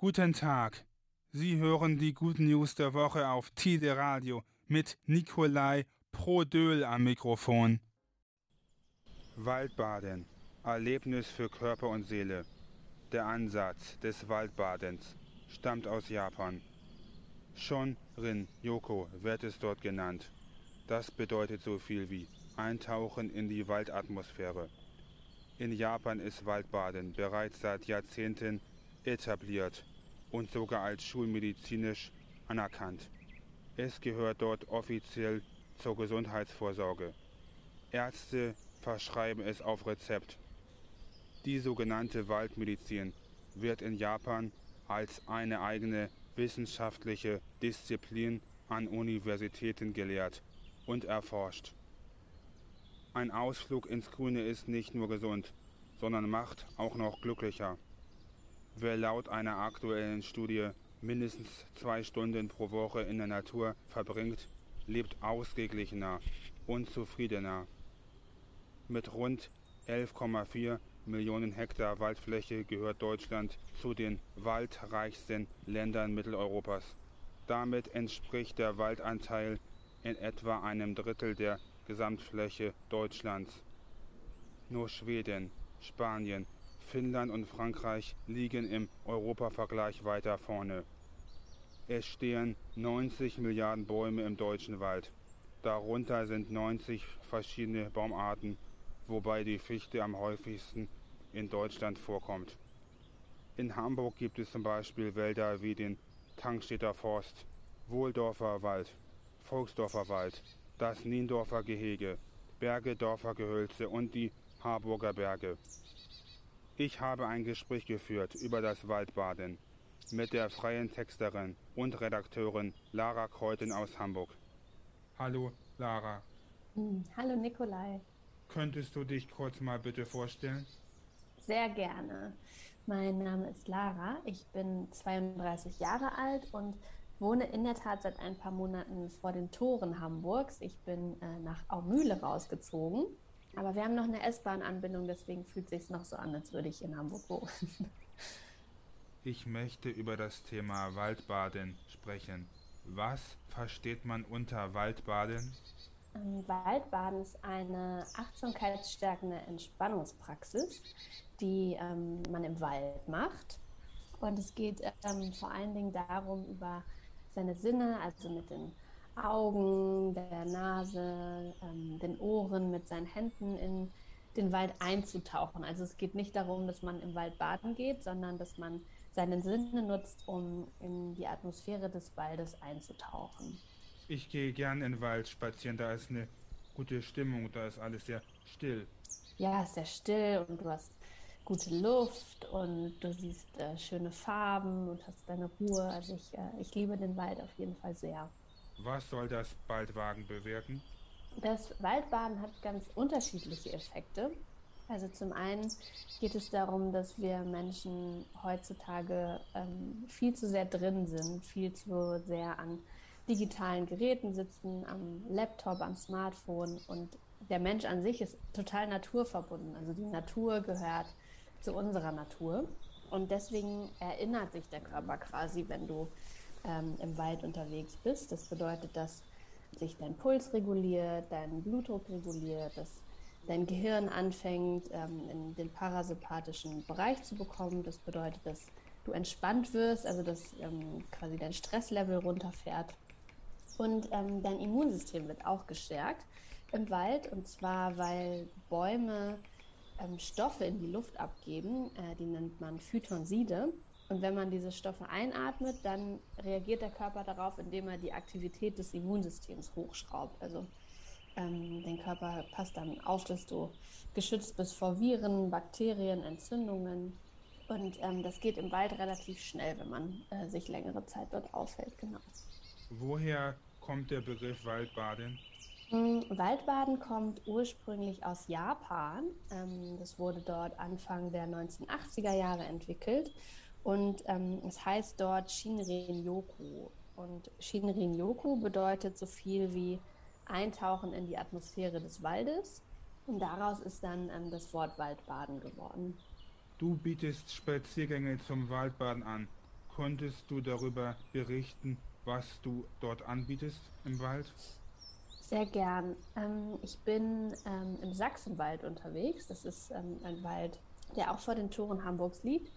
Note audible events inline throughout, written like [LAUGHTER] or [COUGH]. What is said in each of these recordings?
Guten Tag. Sie hören die Good News der Woche auf Tide Radio mit Nikolai Prodöl am Mikrofon. Waldbaden. Erlebnis für Körper und Seele. Der Ansatz des Waldbadens stammt aus Japan. Shon-Rin Yoko wird es dort genannt. Das bedeutet so viel wie Eintauchen in die Waldatmosphäre. In Japan ist Waldbaden bereits seit Jahrzehnten etabliert und sogar als schulmedizinisch anerkannt. Es gehört dort offiziell zur Gesundheitsvorsorge. Ärzte verschreiben es auf Rezept. Die sogenannte Waldmedizin wird in Japan als eine eigene wissenschaftliche Disziplin an Universitäten gelehrt und erforscht. Ein Ausflug ins Grüne ist nicht nur gesund, sondern macht auch noch glücklicher. Wer laut einer aktuellen Studie mindestens zwei Stunden pro Woche in der Natur verbringt, lebt ausgeglichener und zufriedener. Mit rund 11,4 Millionen Hektar Waldfläche gehört Deutschland zu den waldreichsten Ländern Mitteleuropas. Damit entspricht der Waldanteil in etwa einem Drittel der Gesamtfläche Deutschlands. Nur Schweden, Spanien, Finnland und Frankreich liegen im Europavergleich weiter vorne. Es stehen 90 Milliarden Bäume im deutschen Wald. Darunter sind 90 verschiedene Baumarten, wobei die Fichte am häufigsten in Deutschland vorkommt. In Hamburg gibt es zum Beispiel Wälder wie den Tankstädter Forst, Wohldorfer Wald, Volksdorfer Wald, das Niendorfer Gehege, Bergedorfer Gehölze und die Harburger Berge. Ich habe ein Gespräch geführt über das Waldbaden mit der freien Texterin und Redakteurin Lara Kreuten aus Hamburg. Hallo Lara. Hm, hallo Nikolai. Könntest du dich kurz mal bitte vorstellen? Sehr gerne. Mein Name ist Lara. Ich bin 32 Jahre alt und wohne in der Tat seit ein paar Monaten vor den Toren Hamburgs. Ich bin äh, nach Aumühle rausgezogen. Aber wir haben noch eine S-Bahn-Anbindung, deswegen fühlt es sich noch so an, als würde ich in Hamburg wohnen. [LAUGHS] Ich möchte über das Thema Waldbaden sprechen. Was versteht man unter Waldbaden? Ähm, Waldbaden ist eine achtsamkeitsstärkende Entspannungspraxis, die ähm, man im Wald macht. Und es geht ähm, vor allen Dingen darum, über seine Sinne, also mit den Augen, der Nase, ähm, den Ohren, mit seinen Händen in den Wald einzutauchen. Also es geht nicht darum, dass man im Wald baden geht, sondern dass man seine Sinne nutzt, um in die Atmosphäre des Waldes einzutauchen. Ich gehe gern in den Wald spazieren, da ist eine gute Stimmung, da ist alles sehr still. Ja, sehr still und du hast gute Luft und du siehst äh, schöne Farben und hast deine Ruhe. Also ich, äh, ich liebe den Wald auf jeden Fall sehr. Was soll das Waldwagen bewirken? Das Waldbaden hat ganz unterschiedliche Effekte. Also zum einen geht es darum, dass wir Menschen heutzutage ähm, viel zu sehr drin sind, viel zu sehr an digitalen Geräten sitzen, am Laptop, am Smartphone und der Mensch an sich ist total naturverbunden. Also die Natur gehört zu unserer Natur und deswegen erinnert sich der Körper quasi, wenn du ähm, im Wald unterwegs bist. Das bedeutet, dass sich dein Puls reguliert, dein Blutdruck reguliert, dass dein Gehirn anfängt, ähm, in den parasympathischen Bereich zu bekommen. Das bedeutet, dass du entspannt wirst, also dass ähm, quasi dein Stresslevel runterfährt. Und ähm, dein Immunsystem wird auch gestärkt im Wald. Und zwar, weil Bäume ähm, Stoffe in die Luft abgeben, äh, die nennt man Phytonside. Und wenn man diese Stoffe einatmet, dann reagiert der Körper darauf, indem er die Aktivität des Immunsystems hochschraubt. Also ähm, den Körper passt dann auf, dass du geschützt bist vor Viren, Bakterien, Entzündungen. Und ähm, das geht im Wald relativ schnell, wenn man äh, sich längere Zeit dort aufhält. Genau. Woher kommt der Begriff Waldbaden? Hm, Waldbaden kommt ursprünglich aus Japan. Ähm, das wurde dort Anfang der 1980er Jahre entwickelt und ähm, es heißt dort Shinrin-yoku. Und Shinrin-yoku bedeutet so viel wie Eintauchen in die Atmosphäre des Waldes. Und daraus ist dann ähm, das Wort Waldbaden geworden. Du bietest Spaziergänge zum Waldbaden an. Konntest du darüber berichten, was du dort anbietest im Wald? Sehr gern. Ähm, ich bin ähm, im Sachsenwald unterwegs. Das ist ähm, ein Wald, der auch vor den Toren Hamburgs liegt.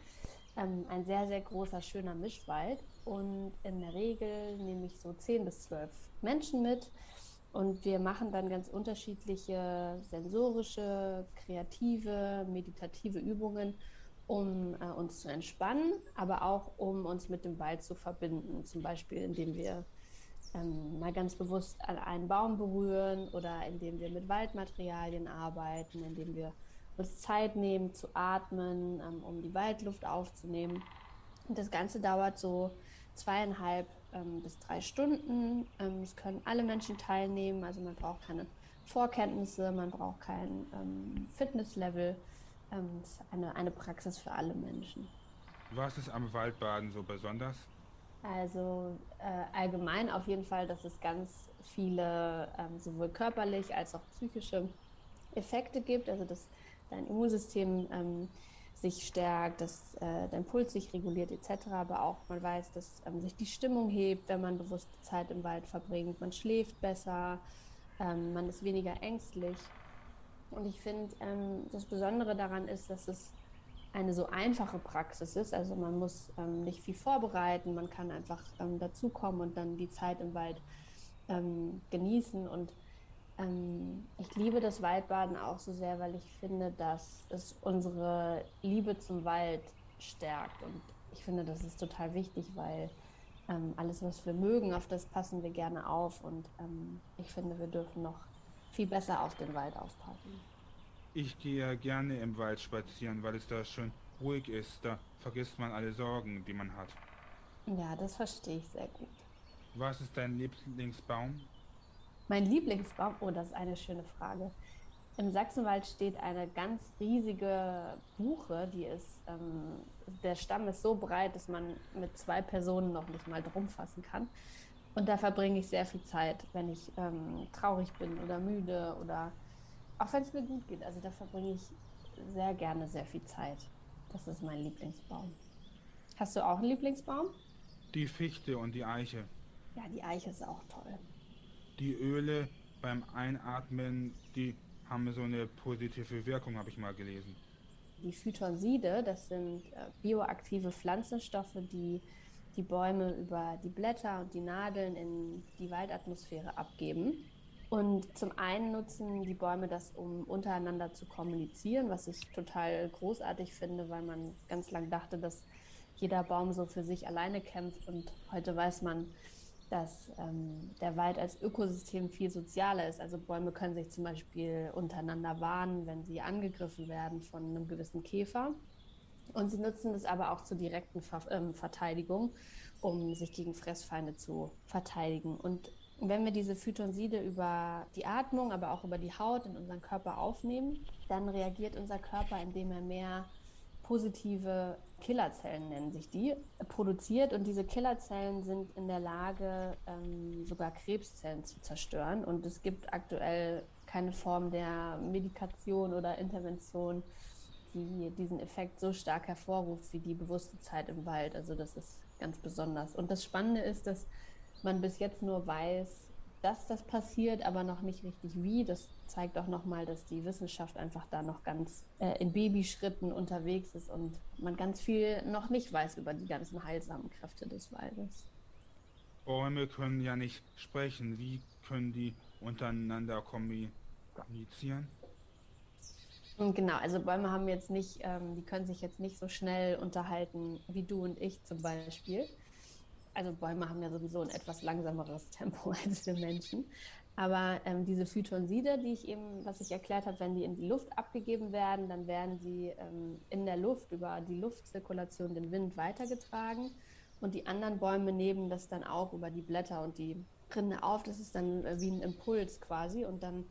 Ähm, ein sehr, sehr großer, schöner Mischwald. Und in der Regel nehme ich so 10 bis 12 Menschen mit. Und wir machen dann ganz unterschiedliche sensorische, kreative, meditative Übungen, um äh, uns zu entspannen, aber auch um uns mit dem Wald zu verbinden. Zum Beispiel, indem wir ähm, mal ganz bewusst einen Baum berühren oder indem wir mit Waldmaterialien arbeiten, indem wir uns Zeit nehmen zu atmen, ähm, um die Waldluft aufzunehmen. Und das Ganze dauert so zweieinhalb ähm, bis drei Stunden. Ähm, es können alle Menschen teilnehmen, also man braucht keine Vorkenntnisse, man braucht kein ähm, Fitnesslevel. Ähm, es ist eine, eine Praxis für alle Menschen. Was ist am Waldbaden so besonders? Also äh, allgemein auf jeden Fall, dass es ganz viele ähm, sowohl körperlich als auch psychische Effekte gibt. Also dass dein Immunsystem ähm, sich stärkt, dass äh, dein Puls sich reguliert etc. Aber auch man weiß, dass ähm, sich die Stimmung hebt, wenn man bewusste Zeit im Wald verbringt. Man schläft besser, ähm, man ist weniger ängstlich. Und ich finde, ähm, das Besondere daran ist, dass es eine so einfache Praxis ist. Also man muss ähm, nicht viel vorbereiten, man kann einfach ähm, dazukommen und dann die Zeit im Wald genießen. Und ähm, ich liebe das Waldbaden auch so sehr, weil ich finde, dass es unsere Liebe zum Wald stärkt. Und ich finde, das ist total wichtig, weil ähm, alles, was wir mögen, auf das passen wir gerne auf. Und ähm, ich finde, wir dürfen noch viel besser auf den Wald aufpassen. Ich gehe gerne im Wald spazieren, weil es da schön ruhig ist. Da vergisst man alle Sorgen, die man hat. Ja, das verstehe ich sehr gut. Was ist dein Lieblingsbaum? Mein Lieblingsbaum, oh, das ist eine schöne Frage. Im Sachsenwald steht eine ganz riesige Buche, die ist, ähm, der Stamm ist so breit, dass man mit zwei Personen noch nicht mal drum fassen kann. Und da verbringe ich sehr viel Zeit, wenn ich ähm, traurig bin oder müde oder auch wenn es mir gut geht. Also da verbringe ich sehr gerne sehr viel Zeit. Das ist mein Lieblingsbaum. Hast du auch einen Lieblingsbaum? Die Fichte und die Eiche. Ja, die Eiche ist auch toll. Die Öle beim Einatmen, die haben so eine positive Wirkung, habe ich mal gelesen. Die Phytonside, das sind äh, bioaktive Pflanzenstoffe, die die Bäume über die Blätter und die Nadeln in die Waldatmosphäre abgeben. Und zum einen nutzen die Bäume das, um untereinander zu kommunizieren, was ich total großartig finde, weil man ganz lang dachte, dass jeder Baum so für sich alleine kämpft. Und heute weiß man, dass ähm, der Wald als Ökosystem viel sozialer ist. Also Bäume können sich zum Beispiel untereinander warnen, wenn sie angegriffen werden von einem gewissen Käfer. Und sie nutzen es aber auch zur direkten Ver ähm, Verteidigung, um sich gegen Fressfeinde zu verteidigen. Und wenn wir diese Phytonside über die Atmung, aber auch über die Haut in unseren Körper aufnehmen, dann reagiert unser Körper, indem er mehr positive Killerzellen, nennen sich die, produziert. Und diese Killerzellen sind in der Lage, ähm, sogar Krebszellen zu zerstören. Und es gibt aktuell keine Form der Medikation oder Intervention, die diesen Effekt so stark hervorruft wie die bewusste Zeit im Wald. Also das ist ganz besonders. Und das Spannende ist, dass man bis jetzt nur weiß, dass das passiert, aber noch nicht richtig wie. Das zeigt auch nochmal, dass die Wissenschaft einfach da noch ganz äh, in Babyschritten unterwegs ist und man ganz viel noch nicht weiß über die ganzen heilsamen Kräfte des Waldes. Bäume können ja nicht sprechen. Wie können die untereinander kommunizieren? Genau, also Bäume haben jetzt nicht, ähm, die können sich jetzt nicht so schnell unterhalten wie du und ich zum Beispiel also Bäume haben ja sowieso ein etwas langsameres Tempo [LAUGHS] als wir Menschen. Aber ähm, diese Phytonside, die ich eben, was ich erklärt habe, wenn die in die Luft abgegeben werden, dann werden sie ähm, in der Luft über die Luftzirkulation, den Wind weitergetragen. Und die anderen Bäume nehmen das dann auch über die Blätter und die Rinde auf. Das ist dann äh, wie ein Impuls quasi. Und dann,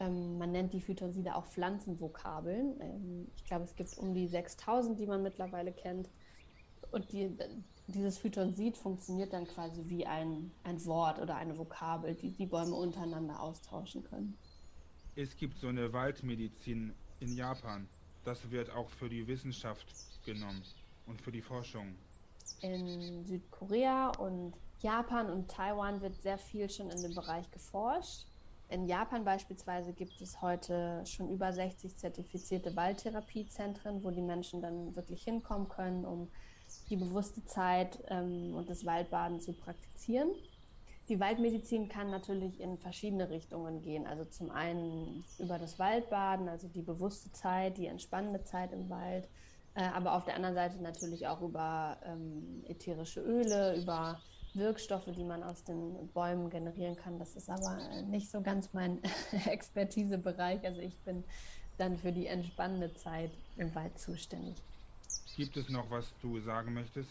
ähm, man nennt die Phytonside auch Pflanzenvokabeln. Ähm, ich glaube, es gibt um die 6000, die man mittlerweile kennt. Und die, dieses Phytonsid funktioniert dann quasi wie ein, ein Wort oder eine Vokabel, die die Bäume untereinander austauschen können. Es gibt so eine Waldmedizin in Japan. Das wird auch für die Wissenschaft genommen und für die Forschung. In Südkorea und Japan und Taiwan wird sehr viel schon in dem Bereich geforscht. In Japan beispielsweise gibt es heute schon über 60 zertifizierte Waldtherapiezentren, wo die Menschen dann wirklich hinkommen können, um die bewusste Zeit ähm, und das Waldbaden zu praktizieren. Die Waldmedizin kann natürlich in verschiedene Richtungen gehen. Also zum einen über das Waldbaden, also die bewusste Zeit, die entspannende Zeit im Wald, äh, aber auf der anderen Seite natürlich auch über ähm, ätherische Öle, über Wirkstoffe, die man aus den Bäumen generieren kann. Das ist aber nicht so ganz mein [LAUGHS] Expertisebereich. Also ich bin dann für die entspannende Zeit im Wald zuständig. Gibt es noch, was du sagen möchtest?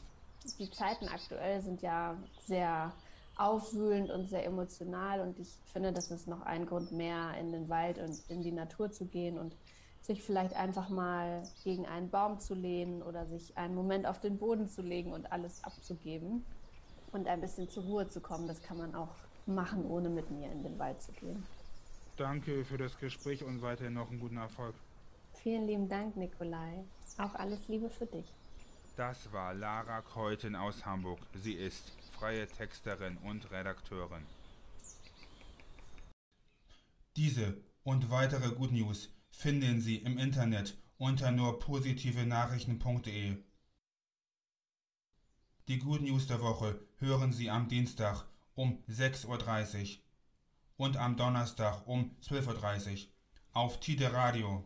Die Zeiten aktuell sind ja sehr aufwühlend und sehr emotional und ich finde, das ist noch ein Grund mehr, in den Wald und in die Natur zu gehen und sich vielleicht einfach mal gegen einen Baum zu lehnen oder sich einen Moment auf den Boden zu legen und alles abzugeben und ein bisschen zur Ruhe zu kommen. Das kann man auch machen, ohne mit mir in den Wald zu gehen. Danke für das Gespräch und weiterhin noch einen guten Erfolg. Vielen lieben Dank, Nikolai. Auch alles Liebe für dich. Das war Lara Keuten aus Hamburg. Sie ist freie Texterin und Redakteurin. Diese und weitere Good News finden Sie im Internet unter nur positive Nachrichten.de. Die Good News der Woche hören Sie am Dienstag um 6.30 Uhr und am Donnerstag um 12.30 Uhr auf Tide Radio.